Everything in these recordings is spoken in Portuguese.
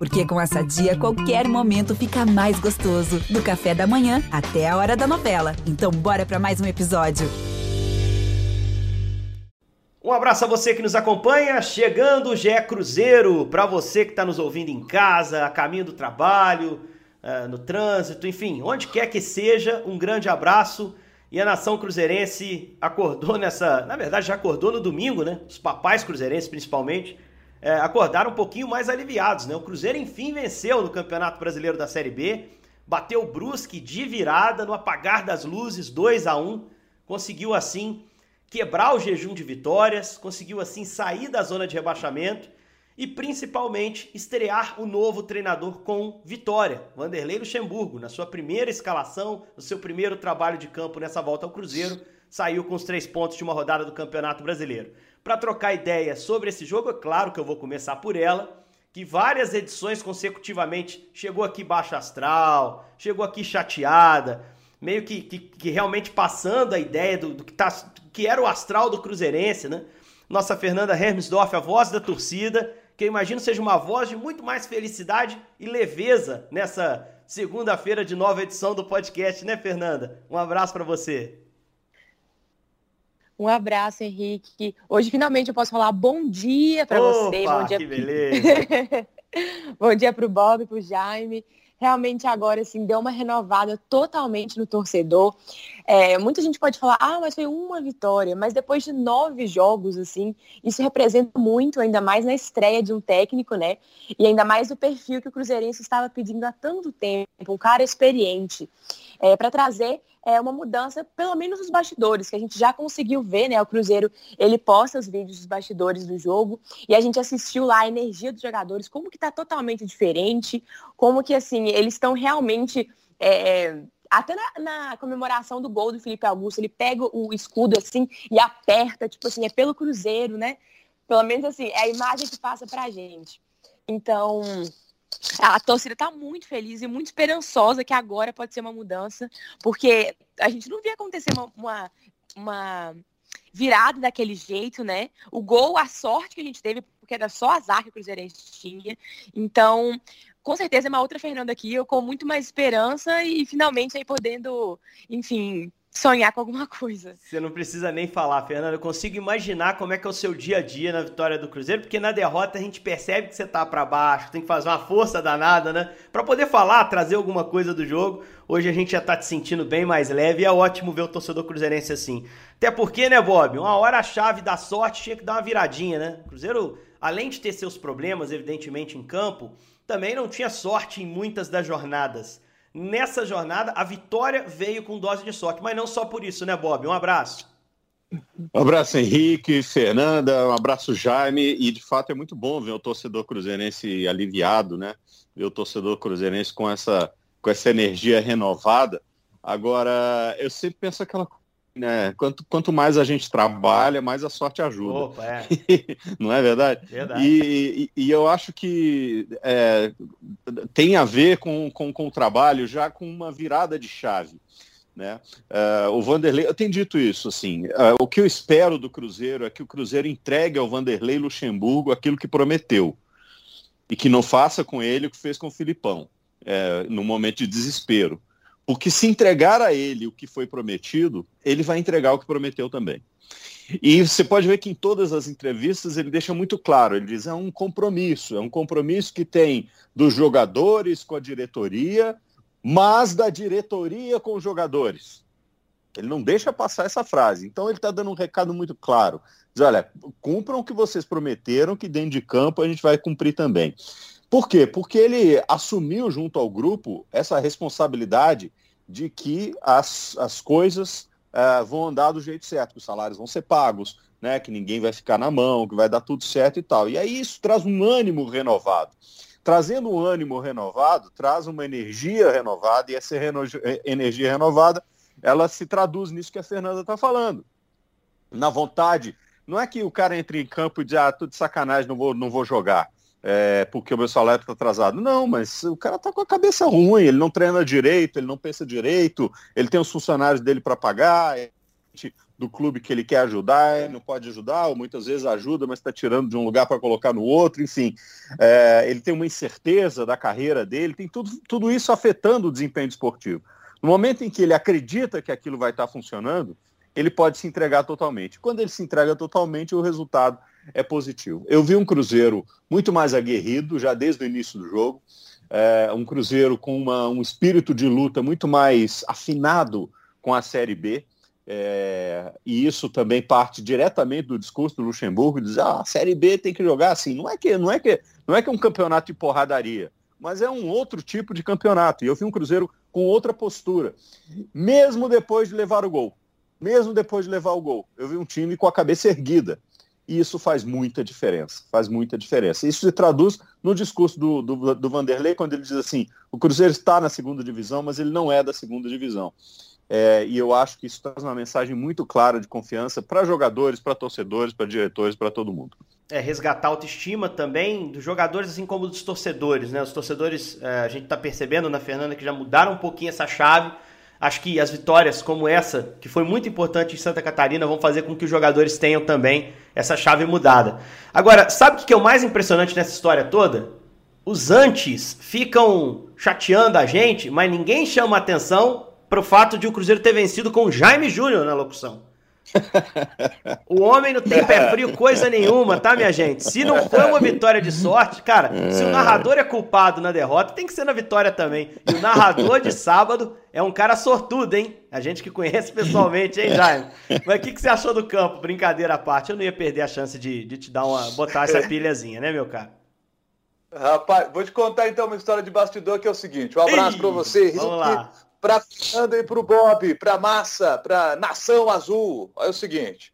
Porque com essa dia, qualquer momento fica mais gostoso. Do café da manhã até a hora da novela. Então, bora para mais um episódio. Um abraço a você que nos acompanha. Chegando o GE Cruzeiro. Para você que está nos ouvindo em casa, a caminho do trabalho, uh, no trânsito, enfim, onde quer que seja, um grande abraço. E a nação cruzeirense acordou nessa. Na verdade, já acordou no domingo, né? Os papais cruzeirenses, principalmente, é, acordaram um pouquinho mais aliviados, né? O Cruzeiro, enfim, venceu no Campeonato Brasileiro da Série B, bateu o Brusque de virada no apagar das luzes, 2 a 1 conseguiu assim quebrar o jejum de vitórias, conseguiu assim sair da zona de rebaixamento e principalmente estrear o novo treinador com vitória, Vanderlei Luxemburgo, na sua primeira escalação, no seu primeiro trabalho de campo nessa volta ao Cruzeiro, saiu com os três pontos de uma rodada do Campeonato Brasileiro. Para trocar ideia sobre esse jogo, é claro que eu vou começar por ela, que várias edições consecutivamente chegou aqui baixa astral, chegou aqui chateada, meio que, que, que realmente passando a ideia do, do que, tá, que era o astral do Cruzeirense, né? Nossa Fernanda Hermsdorf, a voz da torcida, que eu imagino seja uma voz de muito mais felicidade e leveza nessa segunda-feira de nova edição do podcast, né, Fernanda? Um abraço para você. Um abraço, Henrique. Hoje finalmente eu posso falar bom dia para você. Bom dia. Que beleza. bom dia para o Bob, para o Jaime realmente agora assim deu uma renovada totalmente no torcedor. É, muita gente pode falar, ah, mas foi uma vitória, mas depois de nove jogos, assim, isso representa muito, ainda mais na estreia de um técnico, né? E ainda mais o perfil que o Cruzeirense estava pedindo há tanto tempo, um cara experiente, é, para trazer é, uma mudança, pelo menos nos bastidores, que a gente já conseguiu ver, né? O Cruzeiro, ele posta os vídeos dos bastidores do jogo e a gente assistiu lá a energia dos jogadores, como que tá totalmente diferente, como que, assim, eles estão realmente... É, até na, na, comemoração do gol do Felipe Augusto, ele pega o escudo assim e aperta, tipo assim, é pelo Cruzeiro, né? Pelo menos assim, é a imagem que passa pra gente. Então, a torcida está muito feliz e muito esperançosa que agora pode ser uma mudança, porque a gente não via acontecer uma, uma, uma virada daquele jeito, né? O gol, a sorte que a gente teve, porque era só azar que o Cruzeirense tinha. Então, com certeza é uma outra Fernanda aqui, eu com muito mais esperança e finalmente aí podendo, enfim, sonhar com alguma coisa. Você não precisa nem falar, Fernanda. Eu consigo imaginar como é que é o seu dia a dia na vitória do Cruzeiro, porque na derrota a gente percebe que você tá para baixo, tem que fazer uma força danada, né? Para poder falar, trazer alguma coisa do jogo. Hoje a gente já tá te sentindo bem mais leve e é ótimo ver o torcedor cruzeirense assim. Até porque, né, Bob? Uma hora a chave da sorte tinha que dar uma viradinha, né? O Cruzeiro, além de ter seus problemas, evidentemente, em campo, também não tinha sorte em muitas das jornadas. Nessa jornada, a vitória veio com dose de sorte, mas não só por isso, né, Bob? Um abraço. Um abraço, Henrique, Fernanda, um abraço, Jaime. E de fato é muito bom ver o torcedor cruzeirense aliviado, né? Ver o torcedor cruzeirense com essa, com essa energia renovada. Agora, eu sempre penso aquela né? Quanto, quanto mais a gente trabalha, mais a sorte ajuda. Opa, é. Não é verdade? verdade. E, e, e eu acho que é, tem a ver com, com, com o trabalho já com uma virada de chave. Né? Uh, o Vanderlei, eu tenho dito isso, assim, uh, o que eu espero do Cruzeiro é que o Cruzeiro entregue ao Vanderlei Luxemburgo aquilo que prometeu e que não faça com ele o que fez com o Filipão, é, no momento de desespero. Porque se entregar a ele o que foi prometido, ele vai entregar o que prometeu também. E você pode ver que em todas as entrevistas ele deixa muito claro, ele diz é um compromisso, é um compromisso que tem dos jogadores com a diretoria, mas da diretoria com os jogadores. Ele não deixa passar essa frase. Então ele está dando um recado muito claro. Diz, olha, cumpram o que vocês prometeram, que dentro de campo a gente vai cumprir também. Por quê? Porque ele assumiu junto ao grupo essa responsabilidade de que as, as coisas uh, vão andar do jeito certo, que os salários vão ser pagos, né, que ninguém vai ficar na mão, que vai dar tudo certo e tal. E aí isso traz um ânimo renovado. Trazendo um ânimo renovado, traz uma energia renovada, e essa reno eh, energia renovada, ela se traduz nisso que a Fernanda está falando. Na vontade, não é que o cara entre em campo e diz, ah, tudo de sacanagem, não vou, não vou jogar é, porque o meu salário está atrasado. Não, mas o cara está com a cabeça ruim, ele não treina direito, ele não pensa direito, ele tem os funcionários dele para pagar, do clube que ele quer ajudar, não pode ajudar, ou muitas vezes ajuda, mas está tirando de um lugar para colocar no outro, enfim. É, ele tem uma incerteza da carreira dele, tem tudo, tudo isso afetando o desempenho esportivo. No momento em que ele acredita que aquilo vai estar tá funcionando, ele pode se entregar totalmente. Quando ele se entrega totalmente, o resultado é positivo. Eu vi um Cruzeiro muito mais aguerrido já desde o início do jogo, é, um Cruzeiro com uma, um espírito de luta muito mais afinado com a Série B. É, e isso também parte diretamente do discurso do Luxemburgo, diz ah, a Série B tem que jogar assim. Não é que não é que não é que é um campeonato de porradaria, mas é um outro tipo de campeonato. E eu vi um Cruzeiro com outra postura, mesmo depois de levar o gol, mesmo depois de levar o gol, eu vi um time com a cabeça erguida. E isso faz muita diferença, faz muita diferença. Isso se traduz no discurso do, do, do Vanderlei, quando ele diz assim, o Cruzeiro está na segunda divisão, mas ele não é da segunda divisão. É, e eu acho que isso traz uma mensagem muito clara de confiança para jogadores, para torcedores, para diretores, para todo mundo. É, resgatar a autoestima também dos jogadores, assim como dos torcedores. Né? Os torcedores, é, a gente está percebendo na Fernanda que já mudaram um pouquinho essa chave Acho que as vitórias como essa, que foi muito importante em Santa Catarina, vão fazer com que os jogadores tenham também essa chave mudada. Agora, sabe o que é o mais impressionante nessa história toda? Os antes ficam chateando a gente, mas ninguém chama atenção para o fato de o Cruzeiro ter vencido com Jaime Júnior na locução. O homem não tem pé frio coisa nenhuma, tá, minha gente? Se não foi uma vitória de sorte, cara, se o narrador é culpado na derrota, tem que ser na vitória também. E o narrador de sábado é um cara sortudo, hein? A gente que conhece pessoalmente, hein, Jaime? Mas o que, que você achou do campo? Brincadeira à parte, eu não ia perder a chance de, de te dar uma. botar essa pilhazinha, né, meu cara? Rapaz, vou te contar então uma história de bastidor que é o seguinte. Um abraço para você, Vamos lá para Fernando e para o Bob, para Massa, para Nação Azul. Olha o seguinte.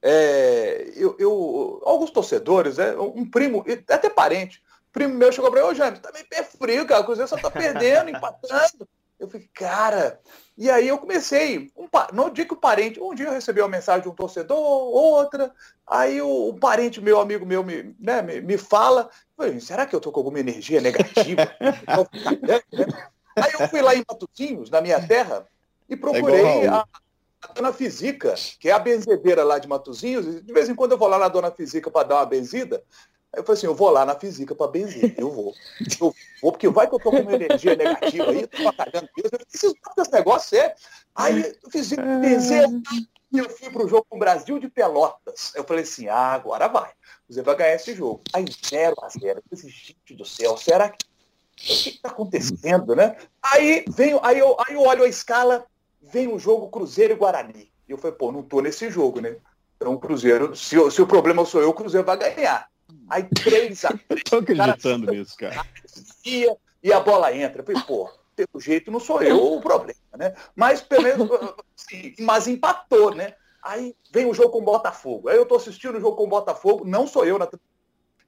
É, eu, eu, alguns torcedores, é, um primo, até parente, primo meu chegou para mim, ô James, tá meio pé frio, cara, o Cruzeiro só tá perdendo, empatando. Eu falei, cara, e aí eu comecei, um, não digo que o parente, um dia eu recebi uma mensagem de um torcedor, outra, aí o, parente meu, amigo meu, me, né, me, me fala, será que eu tô com alguma energia negativa? Aí eu fui lá em Matozinhos, na minha terra, e procurei é a, a, Dona Fisica, que é a benzedeira lá de Matozinhos. De vez em quando eu vou lá na Dona Fisica para dar uma benzida. Aí eu falei assim, eu vou lá na Fisica para benzer. Eu vou. Eu vou, porque vai que eu tô com uma energia negativa aí, tô batalhando mesmo. Eu preciso desse negócio, é. Aí eu fiz benzer e eu fui pro jogo com o Brasil de Pelotas. Eu falei assim, ah, agora vai. Você vai ganhar esse jogo. Aí 0 a 0 Eu falei, gente do céu, será que que está acontecendo, né? Aí, vem, aí, eu, aí eu olho a escala, vem o jogo Cruzeiro e Guarani. E eu falei, pô, não tô nesse jogo, né? Então o Cruzeiro, se, se o problema sou eu, o Cruzeiro vai ganhar. Aí 3 a 3. Tô acreditando nisso, cara. E, e a bola entra. Eu falei, pô, pelo jeito não sou eu o problema, né? Mas pelo menos, assim, mas empatou, né? Aí vem o jogo com o Botafogo. Aí eu tô assistindo o jogo com o Botafogo, não sou eu na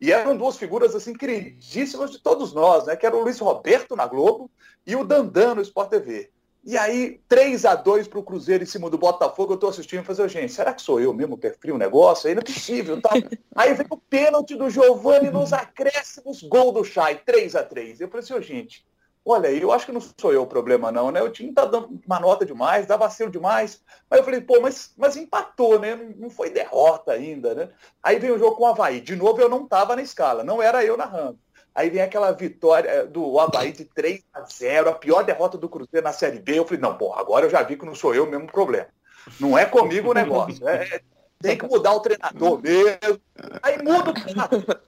e eram duas figuras assim queridíssimas de todos nós, né? Que era o Luiz Roberto na Globo e o Dandan no Sport TV. E aí, 3 a 2 para o Cruzeiro em cima do Botafogo, eu estou assistindo e falei, gente, será que sou eu mesmo que é frio o negócio? Aí não é possível. Tá? aí vem o pênalti do Giovani nos acréscimos, gol do Chay, 3 a 3 Eu falei assim, gente, olha eu acho que não sou eu o problema não, né? O time tá dando uma nota demais, dá vacilo demais. Mas eu falei, pô, mas, mas empatou, né? Não foi derrota ainda, né? Aí vem o jogo com o Havaí. De novo, eu não tava na escala, não era eu narrando. Aí vem aquela vitória eh, do Havaí de 3 a 0 a pior derrota do Cruzeiro na Série B. Eu falei, não, pô, agora eu já vi que não sou eu o mesmo problema. Não é comigo o negócio. É, tem que mudar o treinador mesmo. Aí muda o treinador.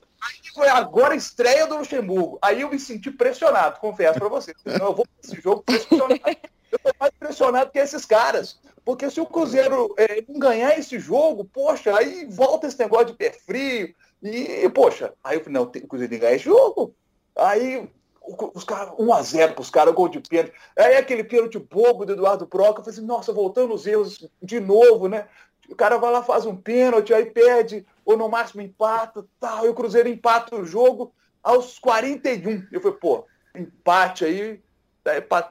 Foi agora a estreia do Luxemburgo. Aí eu me senti pressionado, confesso para vocês. Eu vou para esse jogo pressionado. Eu estou mais pressionado que esses caras. Porque se o Cruzeiro é, não ganhar esse jogo, poxa, aí volta esse negócio de pé frio. E, poxa, aí eu falei, não, o Cruzeiro tem que ganhar esse jogo. Aí os caras, 1x0 para os caras, gol de pênalti. Aí aquele pênalti bobo do Eduardo Proca, eu falei assim, nossa, voltando os erros de novo, né? O cara vai lá, faz um pênalti, aí perde, ou no máximo empata, tal, e o Cruzeiro empata o jogo aos 41. Eu falei, pô, empate aí,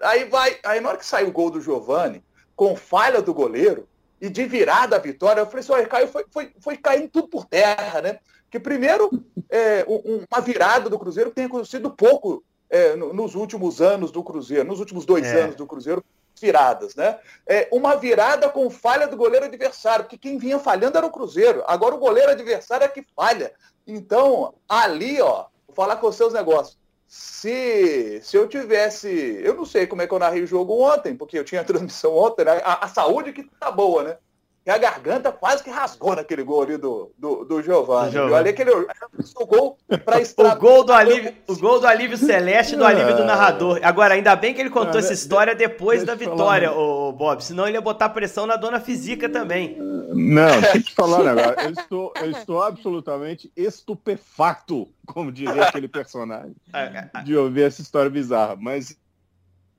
aí vai, aí na hora que sai o gol do Giovani, com falha do goleiro, e de virada a vitória, eu falei assim, olha, caiu, foi, foi, foi caindo tudo por terra, né? Que primeiro, é, um, uma virada do Cruzeiro que tem acontecido pouco é, nos últimos anos do Cruzeiro, nos últimos dois é. anos do Cruzeiro, viradas, né? É, uma virada com falha do goleiro adversário, porque quem vinha falhando era o Cruzeiro. Agora o goleiro adversário é que falha. Então, ali, ó, vou falar com os seus negócios. Se, se eu tivesse. Eu não sei como é que eu narrei o jogo ontem, porque eu tinha transmissão ontem, né? a, a saúde que tá boa, né? E a garganta quase que rasgou naquele gol ali do, do, do Giovanni. Giovanni. Olha aquele o gol para o gol do alívio, O gol do alívio celeste do alívio do narrador. Agora, ainda bem que ele contou essa história depois da vitória, o Bob. Senão ele ia botar pressão na dona física também. Não, deixa eu te falar um negócio. Eu estou, eu estou absolutamente estupefato, como diria aquele personagem, de ouvir essa história bizarra. Mas.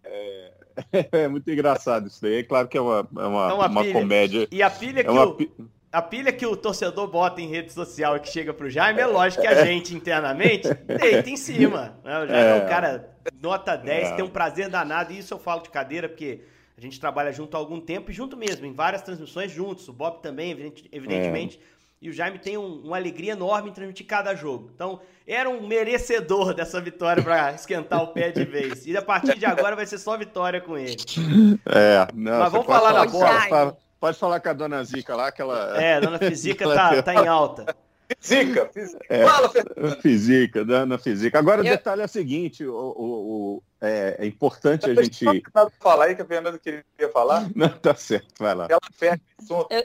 É é muito engraçado isso daí. É claro que é uma, é uma, é uma, uma comédia. E a pilha é que o, a pilha que o torcedor bota em rede social e que chega pro Jaime, é lógico que a gente internamente deita em cima. Né? O Jaime é, é um cara nota 10, é. tem um prazer danado, e isso eu falo de cadeira, porque a gente trabalha junto há algum tempo e junto mesmo, em várias transmissões juntos. O Bob também, evidentemente. E o Jaime tem um, uma alegria enorme em transmitir cada jogo. Então, era um merecedor dessa vitória para esquentar o pé de vez. E a partir de agora vai ser só vitória com ele. É, não, Mas vamos falar na bola. Pode, pode, falar com a dona Zica lá, que ela. É, a dona Fisica tá, tá em alta. Física, física. É, Fala, Física, dona Física. Agora, o é. detalhe é o seguinte: o, o, o é, é, importante a gente. Falar aí que a Fernanda queria falar? Não, tá certo, vai lá. Ela perde o assunto. Eu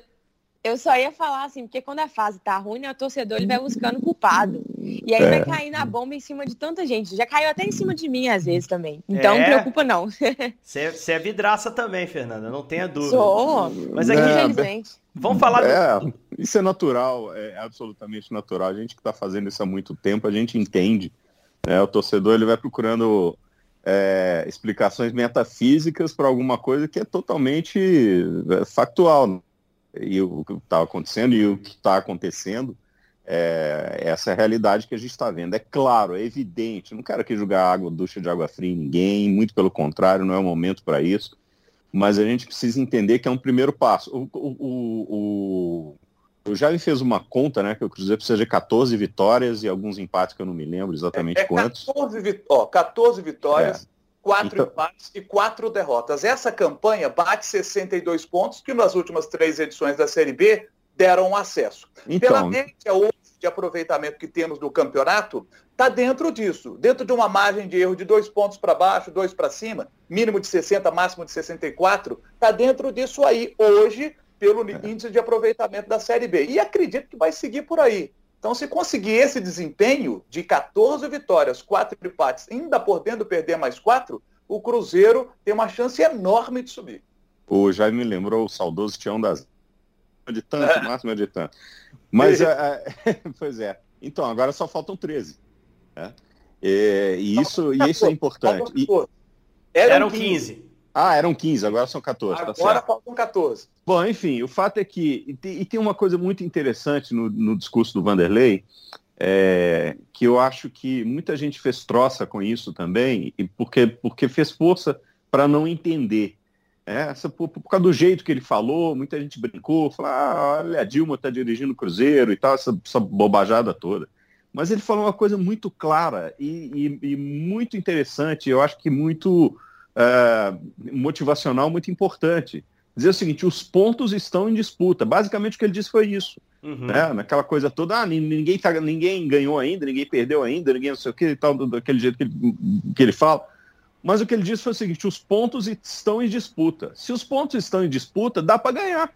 eu só ia falar assim, porque quando a fase tá ruim, né, o torcedor ele vai buscando culpado. E aí é. vai cair na bomba em cima de tanta gente. Já caiu até em cima de mim às vezes também. Então é. não preocupa não. Você é vidraça também, Fernanda, não tenha dúvida. Sou. Mas aqui, é, vamos falar é, do... Isso é natural, é absolutamente natural. A gente que está fazendo isso há muito tempo, a gente entende. Né? O torcedor ele vai procurando é, explicações metafísicas para alguma coisa que é totalmente é, factual e o que está acontecendo e o que está acontecendo, é, essa é a realidade que a gente está vendo. É claro, é evidente, não quero aqui jogar água, ducha de água fria em ninguém, muito pelo contrário, não é o momento para isso, mas a gente precisa entender que é um primeiro passo. O, o, o, o Jaime fez uma conta, né, que o Cruzeiro precisa de 14 vitórias e alguns empates que eu não me lembro exatamente é, é quantos. 14, ó, 14 vitórias, é quatro então... empates e quatro derrotas. Essa campanha bate 62 pontos, que nas últimas três edições da Série B deram acesso. Então... Pela média hoje de aproveitamento que temos do campeonato, está dentro disso, dentro de uma margem de erro de dois pontos para baixo, dois para cima, mínimo de 60, máximo de 64, está dentro disso aí hoje, pelo é. índice de aproveitamento da Série B. E acredito que vai seguir por aí. Então, se conseguir esse desempenho de 14 vitórias, 4 empates, ainda podendo perder mais 4, o Cruzeiro tem uma chance enorme de subir. O Jaime me lembrou o saudoso Tião das de tanto, é. máximo de tanto. Mas, é, é, pois é. Então, agora só faltam 13. Né? E, e, isso, e isso é importante. E, eram 15. Ah, eram 15, agora são 14. Tá agora tá faltam 14. Bom, enfim, o fato é que. E tem, e tem uma coisa muito interessante no, no discurso do Vanderlei, é, que eu acho que muita gente fez troça com isso também, e porque, porque fez força para não entender. É, essa, por, por, causa do jeito que ele falou, muita gente brincou, falou, ah, olha, a Dilma está dirigindo o Cruzeiro e tal, essa, essa, bobajada toda. Mas ele falou uma coisa muito clara e, e, e muito interessante, eu acho que muito uh, motivacional muito importante. Dizer o seguinte, os pontos estão em disputa. Basicamente o que ele disse foi isso. Uhum. Né? Naquela coisa toda, ah, ninguém, tá, ninguém ganhou ainda, ninguém perdeu ainda, ninguém não sei o que e tal, daquele jeito que ele, que ele fala. Mas o que ele disse foi o seguinte, os pontos estão em disputa. Se os pontos estão em disputa, dá para ganhar.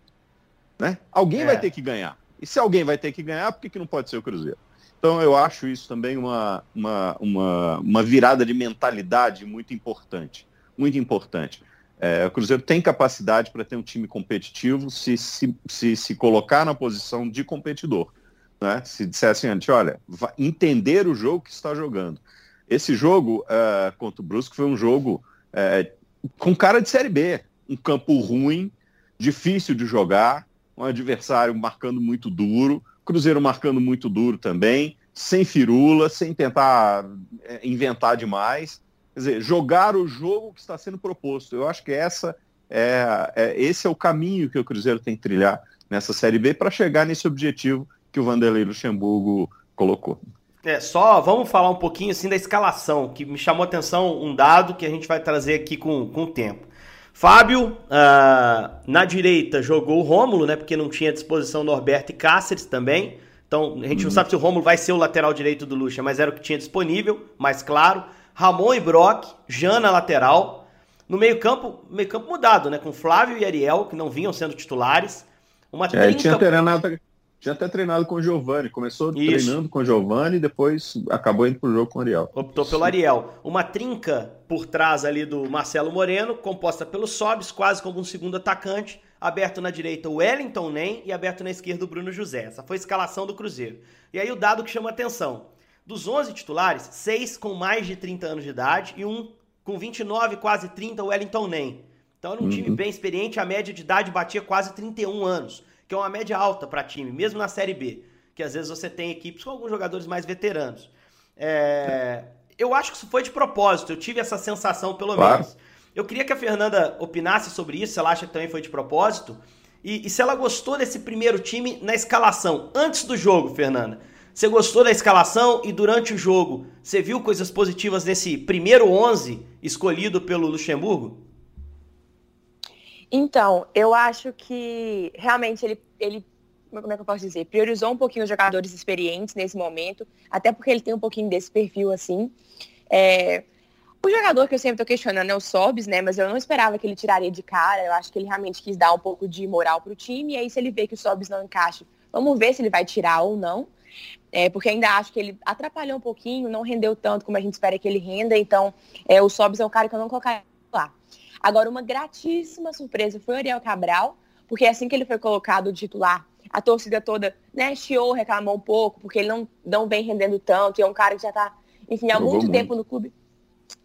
Né? Alguém é. vai ter que ganhar. E se alguém vai ter que ganhar, por que, que não pode ser o Cruzeiro? Então eu acho isso também uma, uma, uma, uma virada de mentalidade muito importante muito importante. É, o Cruzeiro tem capacidade para ter um time competitivo se se, se se colocar na posição de competidor. Né? Se dissesse antes, olha, entender o jogo que está jogando. Esse jogo uh, contra o Brusque foi um jogo uh, com cara de Série B. Um campo ruim, difícil de jogar, um adversário marcando muito duro, Cruzeiro marcando muito duro também, sem firula, sem tentar é, inventar demais. Quer dizer, jogar o jogo que está sendo proposto. Eu acho que essa é, é esse é o caminho que o Cruzeiro tem que trilhar nessa Série B para chegar nesse objetivo que o Vanderlei Luxemburgo colocou. É, só vamos falar um pouquinho assim da escalação, que me chamou a atenção um dado que a gente vai trazer aqui com, com o tempo. Fábio, uh, na direita jogou o Rômulo, né? Porque não tinha disposição Norberto e Cáceres também. Então, a gente não uhum. sabe se o Rômulo vai ser o lateral direito do Lucha, mas era o que tinha disponível, mais claro. Ramon e Brock, Jana lateral. No meio-campo, meio-campo mudado, né? Com Flávio e Ariel, que não vinham sendo titulares. Uma é, trinca... tinha treinado, tinha até treinado com o Giovani. Começou Isso. treinando com o Giovani e depois acabou indo pro jogo com o Ariel. Optou pelo Ariel. Uma trinca por trás ali do Marcelo Moreno, composta pelo Sobis, quase como um segundo atacante. Aberto na direita o Wellington Nem e aberto na esquerda o Bruno José. Essa foi a escalação do Cruzeiro. E aí o dado que chama atenção. Dos 11 titulares, seis com mais de 30 anos de idade e um com 29, quase 30, o Wellington Nem. Então era um uhum. time bem experiente, a média de idade batia quase 31 anos, que é uma média alta para time, mesmo na Série B, que às vezes você tem equipes com alguns jogadores mais veteranos. É... Eu acho que isso foi de propósito, eu tive essa sensação pelo claro. menos. Eu queria que a Fernanda opinasse sobre isso, se ela acha que também foi de propósito, e, e se ela gostou desse primeiro time na escalação, antes do jogo, Fernanda. Você gostou da escalação e durante o jogo você viu coisas positivas nesse primeiro 11 escolhido pelo Luxemburgo? Então, eu acho que realmente ele, ele, como é que eu posso dizer, priorizou um pouquinho os jogadores experientes nesse momento, até porque ele tem um pouquinho desse perfil assim. É, o jogador que eu sempre estou questionando é o Sobs, né? Mas eu não esperava que ele tiraria de cara. Eu acho que ele realmente quis dar um pouco de moral para o time. E aí, se ele vê que o Sobs não encaixa, vamos ver se ele vai tirar ou não. É, porque ainda acho que ele atrapalhou um pouquinho, não rendeu tanto como a gente espera que ele renda. Então, é, o Sobs é um cara que eu não colocaria lá. Agora, uma gratíssima surpresa foi o Ariel Cabral, porque assim que ele foi colocado titular, a torcida toda, né, chiou, reclamou um pouco, porque ele não, não vem rendendo tanto, e é um cara que já está, enfim, há muito, muito tempo no clube.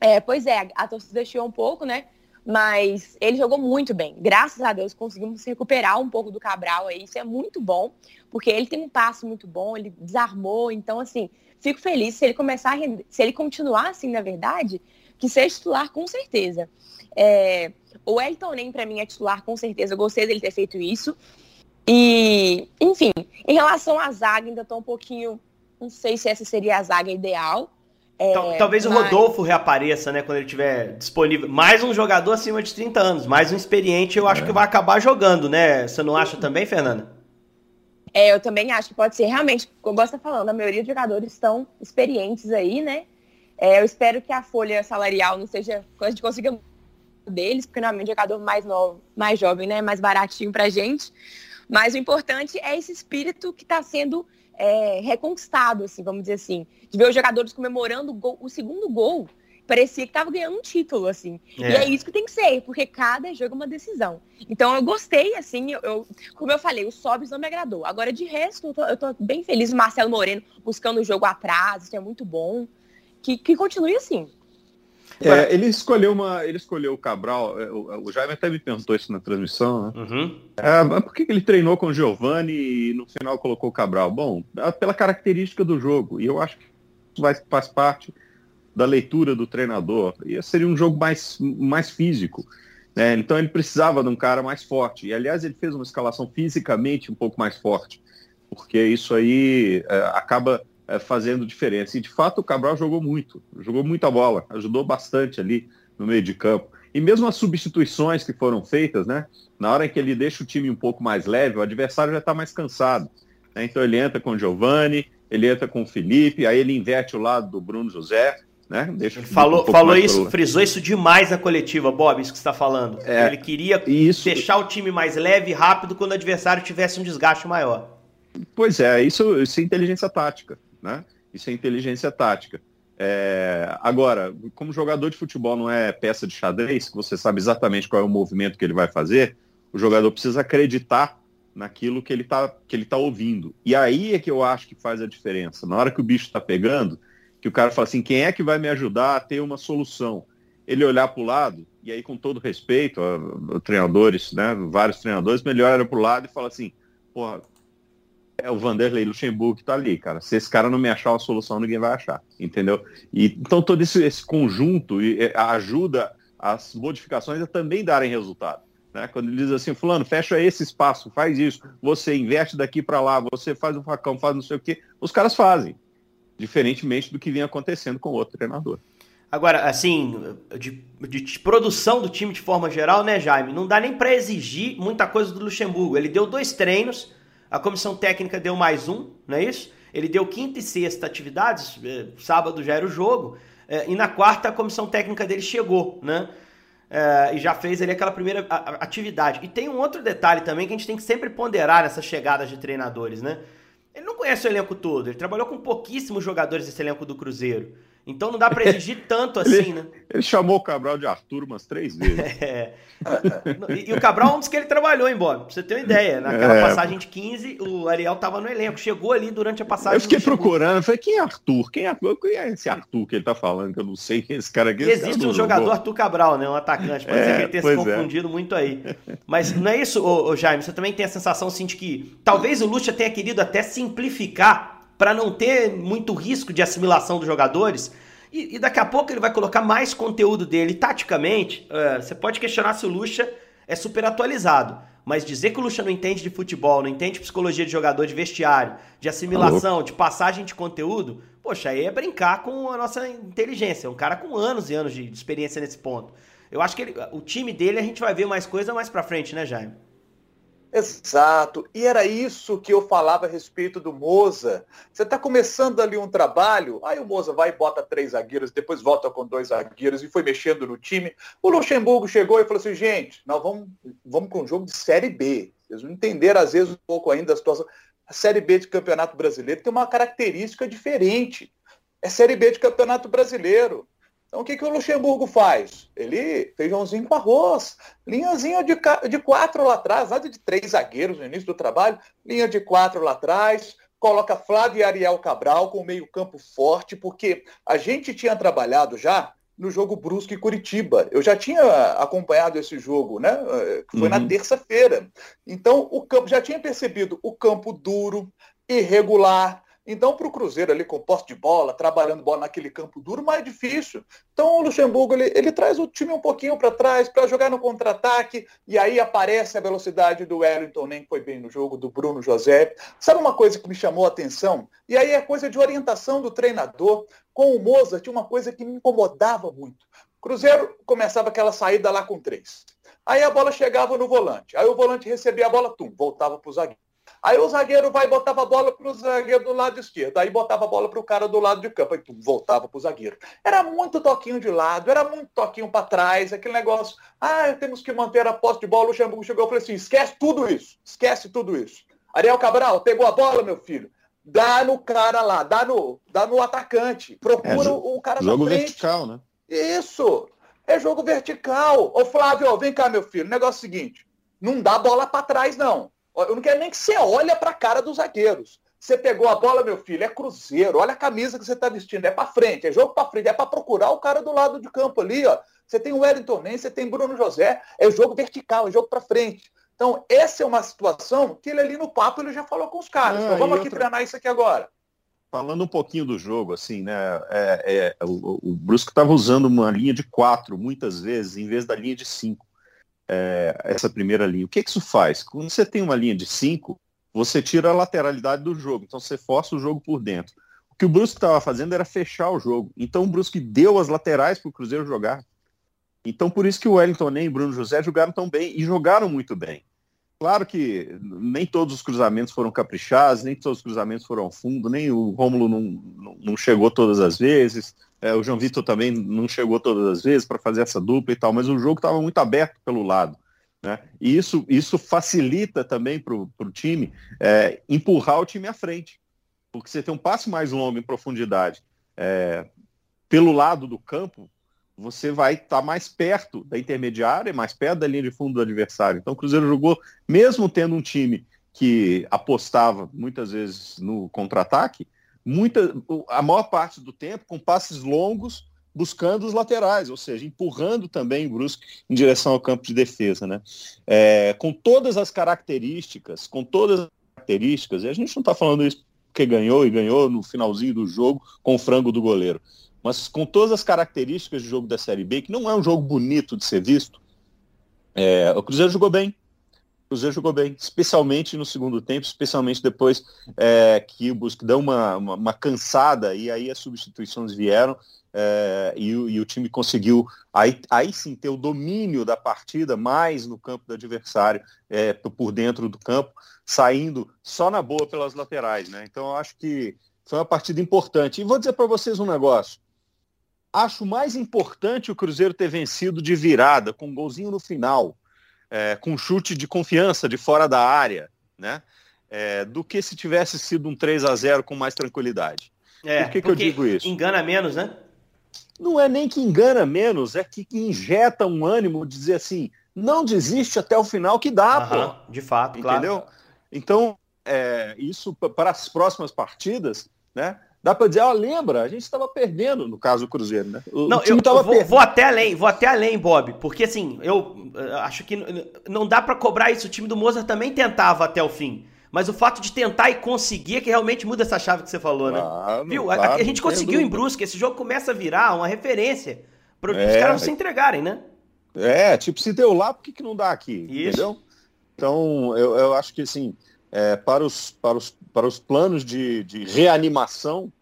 É, pois é, a torcida chiou um pouco, né? Mas ele jogou muito bem. Graças a Deus conseguimos recuperar um pouco do Cabral aí. Isso é muito bom, porque ele tem um passe muito bom, ele desarmou. Então, assim, fico feliz se ele começar a render, se ele continuar assim, na verdade, que seja titular com certeza. É, o Elton Nem, para mim, é titular com certeza. Eu gostei dele ter feito isso. E, enfim, em relação à zaga, ainda estou um pouquinho. Não sei se essa seria a zaga ideal. É, Talvez mas... o Rodolfo reapareça, né, quando ele estiver disponível. Mais um jogador acima de 30 anos, mais um experiente, eu acho é. que vai acabar jogando, né? Você não acha também, Fernanda? É, eu também acho que pode ser. Realmente, como você está falando, a maioria dos jogadores estão experientes aí, né? É, eu espero que a folha salarial não seja. que a gente consiga deles, porque normalmente o jogador mais novo, mais jovem, né? Mais baratinho pra gente. Mas o importante é esse espírito que está sendo é, reconquistado, assim, vamos dizer assim. De ver os jogadores comemorando o, gol, o segundo gol. Parecia que estava ganhando um título, assim. É. E é isso que tem que ser, porque cada jogo é uma decisão. Então eu gostei, assim, eu, eu como eu falei, o Sobis não me agradou. Agora, de resto, eu tô, eu tô bem feliz. O Marcelo Moreno buscando o jogo atrás, isso é muito bom. Que, que continue assim. É, ele escolheu uma. Ele escolheu o Cabral. É, o, o Jaime até me perguntou isso na transmissão, né? Uhum. É, mas por que ele treinou com o Giovanni e no final colocou o Cabral? Bom, pela característica do jogo. E eu acho que isso vai, faz parte da leitura do treinador. E seria um jogo mais, mais físico. Né? Então ele precisava de um cara mais forte. E aliás, ele fez uma escalação fisicamente um pouco mais forte. Porque isso aí é, acaba é, fazendo diferença. E de fato o Cabral jogou muito, jogou muita bola, ajudou bastante ali no meio de campo. E mesmo as substituições que foram feitas, né? Na hora em que ele deixa o time um pouco mais leve, o adversário já está mais cansado. Né? Então ele entra com o Giovani, ele entra com o Felipe, aí ele inverte o lado do Bruno José, né? Deixa falou um falou isso, pro... frisou isso demais na coletiva, Bob, isso que está falando. É, ele queria isso... deixar o time mais leve e rápido quando o adversário tivesse um desgaste maior. Pois é, isso, isso é inteligência tática. Né? Isso é inteligência tática. É, agora, como jogador de futebol não é peça de xadrez, que você sabe exatamente qual é o movimento que ele vai fazer, o jogador precisa acreditar naquilo que ele está tá ouvindo. E aí é que eu acho que faz a diferença. Na hora que o bicho está pegando, que o cara fala assim, quem é que vai me ajudar a ter uma solução? Ele olhar para o lado, e aí com todo respeito a, a treinadores, né, vários treinadores, melhor olha para o lado e fala assim, porra, é o Vanderlei Luxemburgo que está ali, cara. Se esse cara não me achar uma solução, ninguém vai achar, entendeu? E, então todo esse, esse conjunto e, ajuda as modificações a também darem resultado. Né? Quando ele diz assim, fulano, fecha esse espaço, faz isso, você investe daqui para lá, você faz um facão, faz não sei o quê, os caras fazem, diferentemente do que vinha acontecendo com outro treinador. Agora, assim, de, de, de, produção do time de forma geral, né, Jaime? Não dá nem para exigir muita coisa do Luxemburgo. Ele deu dois treinos, a comissão técnica deu mais um, não é isso? Ele deu quinta e sexta atividades, eh, sábado já era o jogo, eh, e na quarta a comissão técnica dele chegou, né? Eh, e já fez ali aquela primeira atividade. E tem um outro detalhe também que a gente tem que sempre ponderar nessas chegadas de treinadores, né? Ele não conhece o elenco todo, ele trabalhou com pouquíssimos jogadores desse elenco do Cruzeiro. Então não dá para exigir tanto assim, ele, né? Ele chamou o Cabral de Arthur umas três vezes. é. E, e, o Cabral é um dos que ele trabalhou, embora. Pra você ter uma ideia. Naquela é. passagem de 15, o Ariel tava no elenco. Chegou ali durante a passagem. Eu fiquei procurando, falei, quem é Arthur? Quem é, quem é esse Arthur que ele tá falando? Que eu não sei quem é esse cara aqui. Existe cara um jogador, Arthur Cabral, né? Um atacante. Pode é, ser que ele tenha se é. confundido muito aí. Mas não é isso, ô, ô, Jaime? Você também tem a sensação assim, de que talvez o Lucha tenha querido até simplificar para não ter muito risco de assimilação dos jogadores e, e, daqui a pouco ele vai colocar mais conteúdo dele. Taticamente, uh, você pode questionar se o Lucha é super atualizado. Mas dizer que o Lucha não entende de futebol, não entende psicologia de jogador, de vestiário, de assimilação, de passagem de conteúdo, poxa, aí é brincar com a nossa inteligência. É um cara com anos e anos de experiência nesse ponto. Eu acho que ele, o time dele a gente vai ver mais coisa mais pra frente, né, Jaime? Exato. E era isso que eu falava a respeito do Moza. Você está começando ali um trabalho, aí o Moza vai e bota três zagueiros, depois volta com dois zagueiros e foi mexendo no time. O Luxemburgo chegou e falou assim, gente, nós vamos, vamos com um jogo de Série B. Vocês não entenderam, às vezes, um pouco ainda a situação. A Série B de Campeonato Brasileiro tem uma característica diferente. É Série B de Campeonato Brasileiro. Então o que, que o Luxemburgo faz? Ele feijãozinho com arroz, linhazinha de, de quatro lá atrás, nada de três zagueiros no início do trabalho, linha de quatro lá atrás, coloca Flávio e Ariel Cabral com meio campo forte, porque a gente tinha trabalhado já no jogo Brusque e Curitiba. Eu já tinha acompanhado esse jogo, né? Que foi uhum. na terça-feira. Então, o campo já tinha percebido o campo duro, irregular, então, para o Cruzeiro ali com posse de bola, trabalhando bola naquele campo duro, mais difícil. Então, o Luxemburgo ele, ele traz o time um pouquinho para trás para jogar no contra-ataque e aí aparece a velocidade do Wellington, nem foi bem no jogo, do Bruno José. Sabe uma coisa que me chamou a atenção? E aí é coisa de orientação do treinador. Com o Moza, tinha uma coisa que me incomodava muito. Cruzeiro começava aquela saída lá com três. Aí a bola chegava no volante. Aí o volante recebia a bola, tum, voltava para o zagueiro. Aí o zagueiro vai botava a bola para o zagueiro do lado esquerdo. Aí botava a bola para o cara do lado de campo. Aí tu voltava para o zagueiro. Era muito toquinho de lado, era muito toquinho para trás, aquele negócio. Ah, temos que manter a posse de bola. O Luxemburgo chegou e falou assim: esquece tudo isso. Esquece tudo isso. Ariel Cabral, pegou a bola, meu filho. Dá no cara lá, dá no, dá no atacante. Procura é, o cara jogo frente. vertical, né? Isso. É jogo vertical. Ô Flávio, vem cá, meu filho. O negócio é o seguinte: não dá bola para trás, não. Eu não quero nem que você olhe para a cara dos zagueiros. Você pegou a bola, meu filho, é cruzeiro. Olha a camisa que você está vestindo. É para frente, é jogo para frente, é para procurar o cara do lado de campo ali, ó. Você tem o Wellington Nem, você tem Bruno José. É jogo vertical, é jogo para frente. Então, essa é uma situação que ele ali no papo ele já falou com os caras. então, vamos aqui outra... treinar isso aqui agora. Falando um pouquinho do jogo, assim, né? É, é, o, o Brusco estava usando uma linha de quatro muitas vezes, em vez da linha de cinco é, essa primeira linha. O que, que isso faz? Quando você tem uma linha de 5, você tira a lateralidade do jogo, então você força o jogo por dentro. O que o Brusque estava fazendo era fechar o jogo. Então o Brusque deu as laterais para o Cruzeiro jogar. Então por isso que o Wellington nem o Bruno José jogaram tão bem e jogaram muito bem. Claro que nem todos os cruzamentos foram caprichados, nem todos os cruzamentos foram fundo, nem o Rômulo não, não chegou todas as vezes, é, o João Vitor também não chegou todas as vezes para fazer essa dupla e tal, mas o jogo estava muito aberto pelo lado. Né? E isso, isso facilita também para o time é, empurrar o time à frente. Porque você tem um passe mais longo em profundidade é, pelo lado do campo, você vai estar tá mais perto da intermediária, mais perto da linha de fundo do adversário. Então o Cruzeiro jogou, mesmo tendo um time que apostava muitas vezes no contra-ataque, muita, a maior parte do tempo com passes longos, buscando os laterais, ou seja, empurrando também o Brusque em direção ao campo de defesa, né? É, com todas as características, com todas as características, e a gente não está falando isso porque ganhou e ganhou no finalzinho do jogo com o frango do goleiro, mas com todas as características do jogo da Série B, que não é um jogo bonito de ser visto, é, o Cruzeiro jogou bem. Cruzeiro jogou bem, especialmente no segundo tempo, especialmente depois é, que o Busque deu uma, uma, uma, cansada e aí as substituições vieram é, e, e, o time conseguiu aí, aí sim ter o domínio da partida mais no campo do adversário, é, por dentro do campo, saindo só na boa pelas laterais. Né? Então eu acho que foi uma partida importante. E vou dizer para vocês um negócio. Acho mais importante o Cruzeiro ter vencido de virada, com um golzinho no final, é, com chute de confiança de fora da área, né? É, do que se tivesse sido um 3 a 0 com mais tranquilidade. É, Por que, que eu digo isso? Engana menos, né? não é nem que engana menos, é que injeta um ânimo de dizer assim, não desiste até o final que dá, Aham, pô. De fato, Entendeu? Claro. Então, é, isso para as próximas partidas, né? Dá para dizer, ó, lembra, a gente estava perdendo, no caso do Cruzeiro, né? O, não, eu, eu vou, vou, até além, vou até além, Bob, porque assim, eu acho que não dá para cobrar isso. O time do Mozart também tentava até o fim. Mas o fato de tentar e conseguir é que realmente muda essa chave que você falou, né? Claro, Viu? Claro, a, a, gente conseguiu em Brusque, esse jogo começa a virar uma referência para é, os caras não se entregarem, né? É, tipo, se deu lá, por que, que não dá aqui? Isso. Entendeu? Então, eu, eu acho que assim, é, para, os, para, os, para os planos de, de reanimação,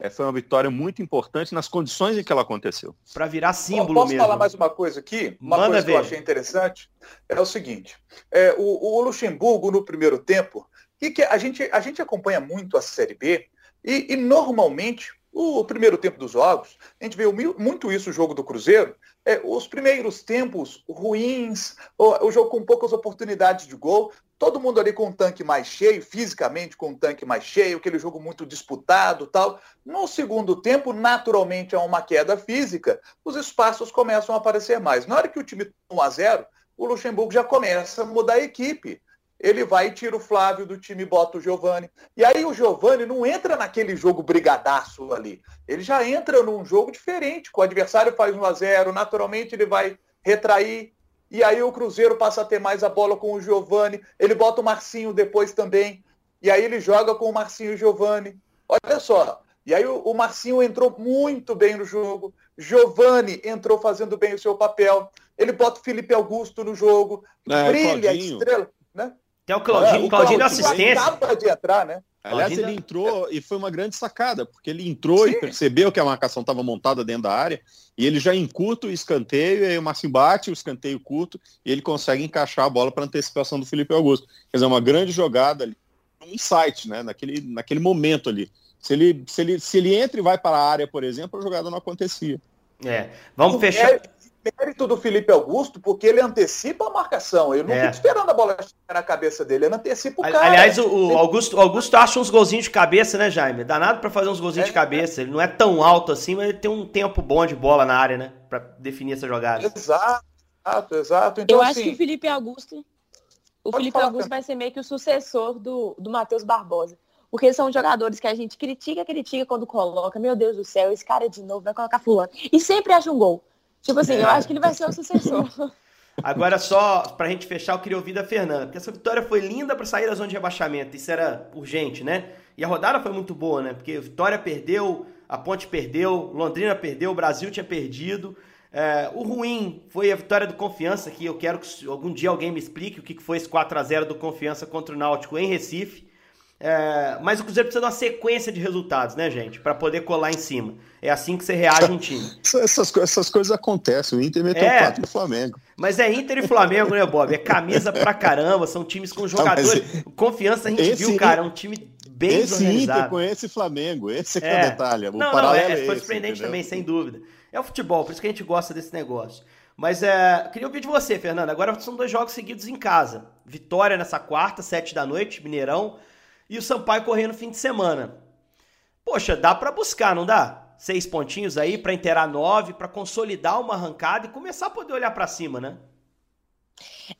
é, foi uma vitória muito importante nas condições em que ela aconteceu. Para virar símbolo Posso mesmo. falar mais uma coisa aqui? Uma Manda coisa ver. que eu achei interessante é o seguinte: é, o, o Luxemburgo, no primeiro tempo, e que a gente, a gente acompanha muito a Série B e, e normalmente o primeiro tempo dos jogos, a gente vê muito isso o jogo do Cruzeiro, é, os primeiros tempos ruins, o, o, jogo com poucas oportunidades de gol, todo mundo ali com um tanque mais cheio, fisicamente com um tanque mais cheio, aquele jogo muito disputado tal. No segundo tempo, naturalmente, há uma queda física, os espaços começam a aparecer mais. Na hora que o time 1 a 0 o Luxemburgo já começa a mudar a equipe ele vai e tira o Flávio do time bota o Giovani. E aí o Giovani não entra naquele jogo brigadaço ali. Ele já entra num jogo diferente, com o adversário faz 1 a 0 naturalmente ele vai retrair. E aí o Cruzeiro passa a ter mais a bola com o Giovani. Ele bota o Marcinho depois também. E aí ele joga com o Marcinho e o Giovani. Olha só. E aí o, Marcinho entrou muito bem no jogo. Giovani entrou fazendo bem o seu papel. Ele bota o Felipe Augusto no jogo. É, brilha a estrela. Né? Até o Claudinho, é, o Claudinho deu assistência. Acaba de entrar, né? Aliás, ele entrou e foi uma grande sacada, porque ele entrou Sim. e percebeu que a marcação estava montada dentro da área, e ele já encurta o escanteio, e aí o Marcinho bate o escanteio curto, e ele consegue encaixar a bola para antecipação do Felipe Augusto. Quer dizer, uma grande jogada ali, um insight, né, naquele, naquele momento ali. Se ele, se, ele, se ele entra e vai para a área, por exemplo, a jogada não acontecia. É, vamos fechar mérito do Felipe Augusto, porque ele antecipa a marcação. Eu não é. fico esperando a bola chegar na cabeça dele, ele antecipa o cara. Aliás, o, o Augusto, o Augusto acha uns golzinhos de cabeça, né, Jaime? Danado para fazer uns golzinhos é, de cabeça. Ele não é tão alto assim, mas ele tem um tempo bom de bola na área, né? Para definir essa jogada. Exato, exato, exato. Então, Eu assim, acho que o Felipe Augusto. O Felipe falar, Augusto vai ser meio que o sucessor do, do Matheus Barbosa. Porque são jogadores que a gente critica, critica quando coloca. Meu Deus do céu, esse cara de novo vai colocar fulano. E sempre acha um gol. Tipo assim, eu acho que ele vai ser o sucessor. Agora, só pra gente fechar, eu queria ouvir da Fernanda, porque essa vitória foi linda para sair da zona de rebaixamento. Isso era urgente, né? E a rodada foi muito boa, né? Porque Vitória perdeu, a Ponte perdeu, Londrina perdeu, o Brasil tinha perdido. É, o ruim foi a vitória do Confiança, que eu quero que algum dia alguém me explique o que foi esse 4 a 0 do Confiança contra o Náutico em Recife. É, mas o Cruzeiro precisa de uma sequência de resultados, né, gente? para poder colar em cima. É assim que você reage um time. essas, essas coisas acontecem. O Inter meteu é, 4 no Flamengo. Mas é Inter e Flamengo, né, Bob? É camisa pra caramba. São times com jogadores. Não, Confiança a gente viu, cara. É um time bem esse Inter com esse Flamengo. Esse é, é o detalhe. O não, não, é, é foi surpreendente entendeu? também, sem dúvida. É o futebol, por isso que a gente gosta desse negócio. Mas é, queria ouvir de você, Fernando. Agora são dois jogos seguidos em casa. Vitória nessa quarta, sete da noite, Mineirão e o Sampaio correr no fim de semana. Poxa, dá para buscar, não dá? Seis pontinhos aí para inteirar nove, para consolidar uma arrancada e começar a poder olhar para cima, né?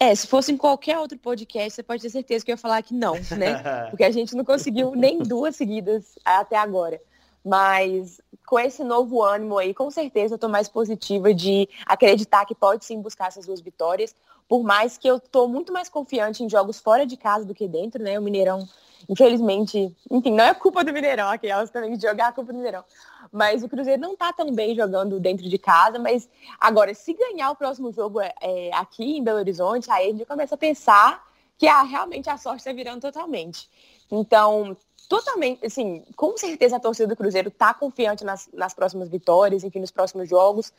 É, se fosse em qualquer outro podcast, você pode ter certeza que eu ia falar que não, né? Porque a gente não conseguiu nem duas seguidas até agora. Mas com esse novo ânimo aí, com certeza eu tô mais positiva de acreditar que pode sim buscar essas duas vitórias. Por mais que eu tô muito mais confiante em jogos fora de casa do que dentro, né? O Mineirão Infelizmente, enfim, não é culpa do Mineirão, aquelas também de jogar a culpa do Mineirão. Mas o Cruzeiro não tá tão bem jogando dentro de casa, mas agora, se ganhar o próximo jogo é, é aqui em Belo Horizonte, aí a gente começa a pensar que a, realmente a sorte está virando totalmente. Então, totalmente, assim, com certeza a torcida do Cruzeiro está confiante nas, nas próximas vitórias, enfim, nos próximos jogos,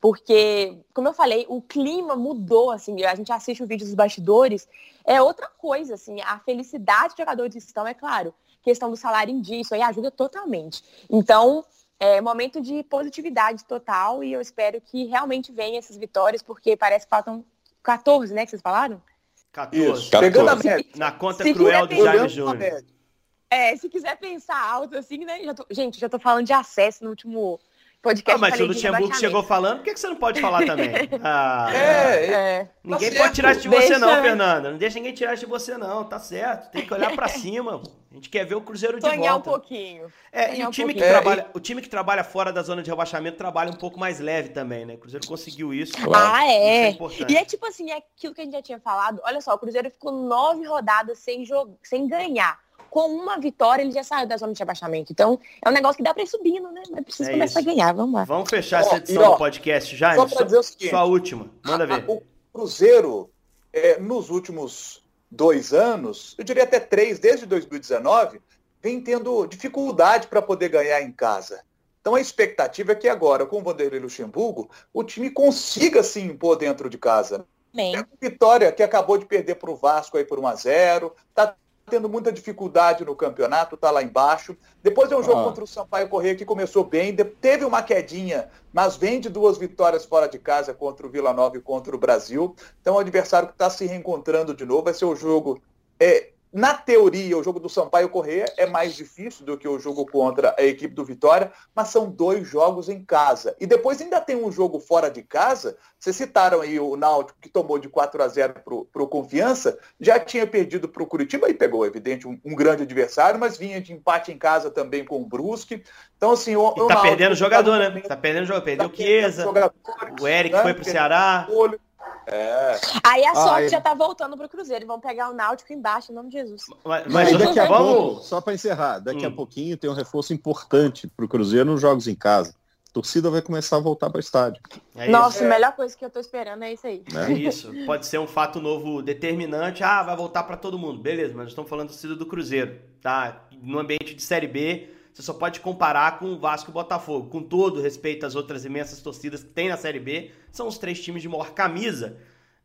porque, como eu falei, o clima mudou, assim, a gente assiste o vídeo dos bastidores, é outra coisa, assim, a felicidade dos jogadores estão, é claro, questão do salário em dia, isso aí ajuda totalmente. Então, é momento de positividade total e eu espero que realmente venham essas vitórias, porque parece que faltam 14, né, que vocês falaram? 14. Isso, pegando a média. Na conta Se cruel do Jaime Júnior. É, se quiser pensar alto assim, né? Já tô- gente, já tô falando de acesso no último podcast. Ah, mas se o de Luxemburgo chegou falando, por que que você não pode falar também? Ah, É, é. É. Ninguém Tá pode certo. tirar isso de você Deixa- não, Fernanda. Não deixa ninguém tirar isso de você não, tá certo. Tem que olhar pra cima. A gente quer ver o Cruzeiro de Sonhar um volta. pouquinho. É, e sonhar o um time, que pouquinho. trabalha, o time que trabalha fora da zona de rebaixamento trabalha um pouco mais leve também, né? O Cruzeiro conseguiu isso. Ah, Isso é é. e é tipo assim, é aquilo que a gente já tinha falado. Olha só, o Cruzeiro ficou nove rodadas sem, jog... sem ganhar. Com uma vitória, ele já saiu da zona de rebaixamento. Então, é um negócio que dá pra ir subindo, né? Mas precisa É começar isso. a ganhar. Vamos lá. Vamos fechar Ó, essa edição ó, do podcast já, Só para dizer o seguinte. Sua última. Manda ver. O Cruzeiro, é, nos últimos dois anos, eu diria até três, desde 2019, vem tendo dificuldade para poder ganhar em casa. Então a expectativa é que agora, com o Vanderlei Luxemburgo, o time consiga se impor dentro de casa. Bem. É vitória que acabou de perder para o Vasco aí por 1 a 0 tá tendo muita dificuldade no campeonato, tá lá embaixo. Depois é um jogo Ah. contra o Sampaio Corrêa que começou bem, teve uma quedinha, mas vem de duas vitórias fora de casa contra o Vila Nova e contra o Brasil. Então é um adversário que está se reencontrando de novo. Vai ser o jogo. É, na teoria, o jogo do Sampaio Corrêa é mais difícil do que o jogo contra a equipe do Vitória, mas são dois jogos em casa. E depois ainda tem um jogo fora de casa. Vocês citaram aí o Náutico, que tomou de 4 a 0 para o Confiança, já tinha perdido para o Curitiba e pegou, evidente, um, um grande adversário, mas vinha de empate em casa também com o Brusque. Então, assim, o, E o tá Náutico perdendo jogador, tá né? no momento- Tá perdendo jogador. Perdeu o tá perdendo Chiesa, o Eric né? foi pro Perdendo Ceará. olho. É. Aí a sorte aí- já tá voltando pro Cruzeiro. Vão pegar o Náutico embaixo, em nome de Jesus. Mas, Mas daqui a pouco, só para encerrar, daqui a Hum. pouquinho tem um reforço importante para o Cruzeiro nos jogos em casa. A torcida vai começar a voltar para o estádio. É Nossa, a melhor coisa que eu tô esperando é isso aí. É Né? isso. Pode ser um fato novo determinante. Ah, vai voltar pra todo mundo. Beleza, mas estamos falando do torcida do Cruzeiro, tá? No ambiente de Série B, você só pode comparar com o Vasco e o Botafogo. Com todo respeito às outras imensas torcidas que tem na Série B, são os três times de maior camisa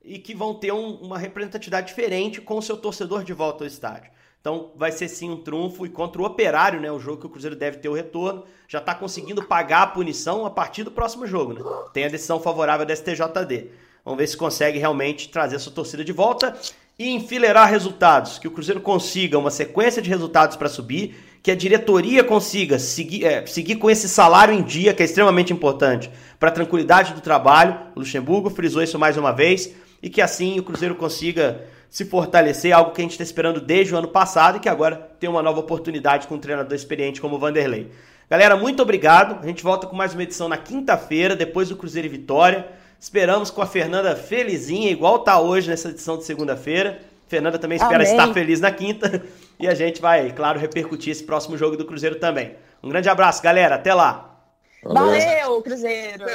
e que vão ter um- uma representatividade diferente com o seu torcedor de volta ao estádio. Então vai ser sim um trunfo e contra o Operário, né? O jogo que o Cruzeiro deve ter o retorno, já está conseguindo pagar a punição a partir do próximo jogo, né? Tem a decisão favorável da STJD. Vamos ver se consegue realmente trazer sua torcida de volta e enfileirar resultados, que o Cruzeiro consiga uma sequência de resultados para subir, que a diretoria consiga seguir, é, seguir com esse salário em dia, que é extremamente importante para a tranquilidade do trabalho. O Luxemburgo frisou isso mais uma vez e que assim o Cruzeiro consiga se fortalecer, algo que a gente está esperando desde o ano passado e que agora tem uma nova oportunidade com um treinador experiente como o Vanderlei. Galera, muito obrigado. A gente volta com mais uma edição na quinta-feira, depois do Cruzeiro e Vitória. Esperamos com a Fernanda felizinha, igual tá hoje nessa edição de segunda-feira. Fernanda também espera Amém. estar feliz na quinta. E a gente vai, claro, repercutir esse próximo jogo do Cruzeiro também. Um grande abraço, galera. Até lá. Valeu, Cruzeiro!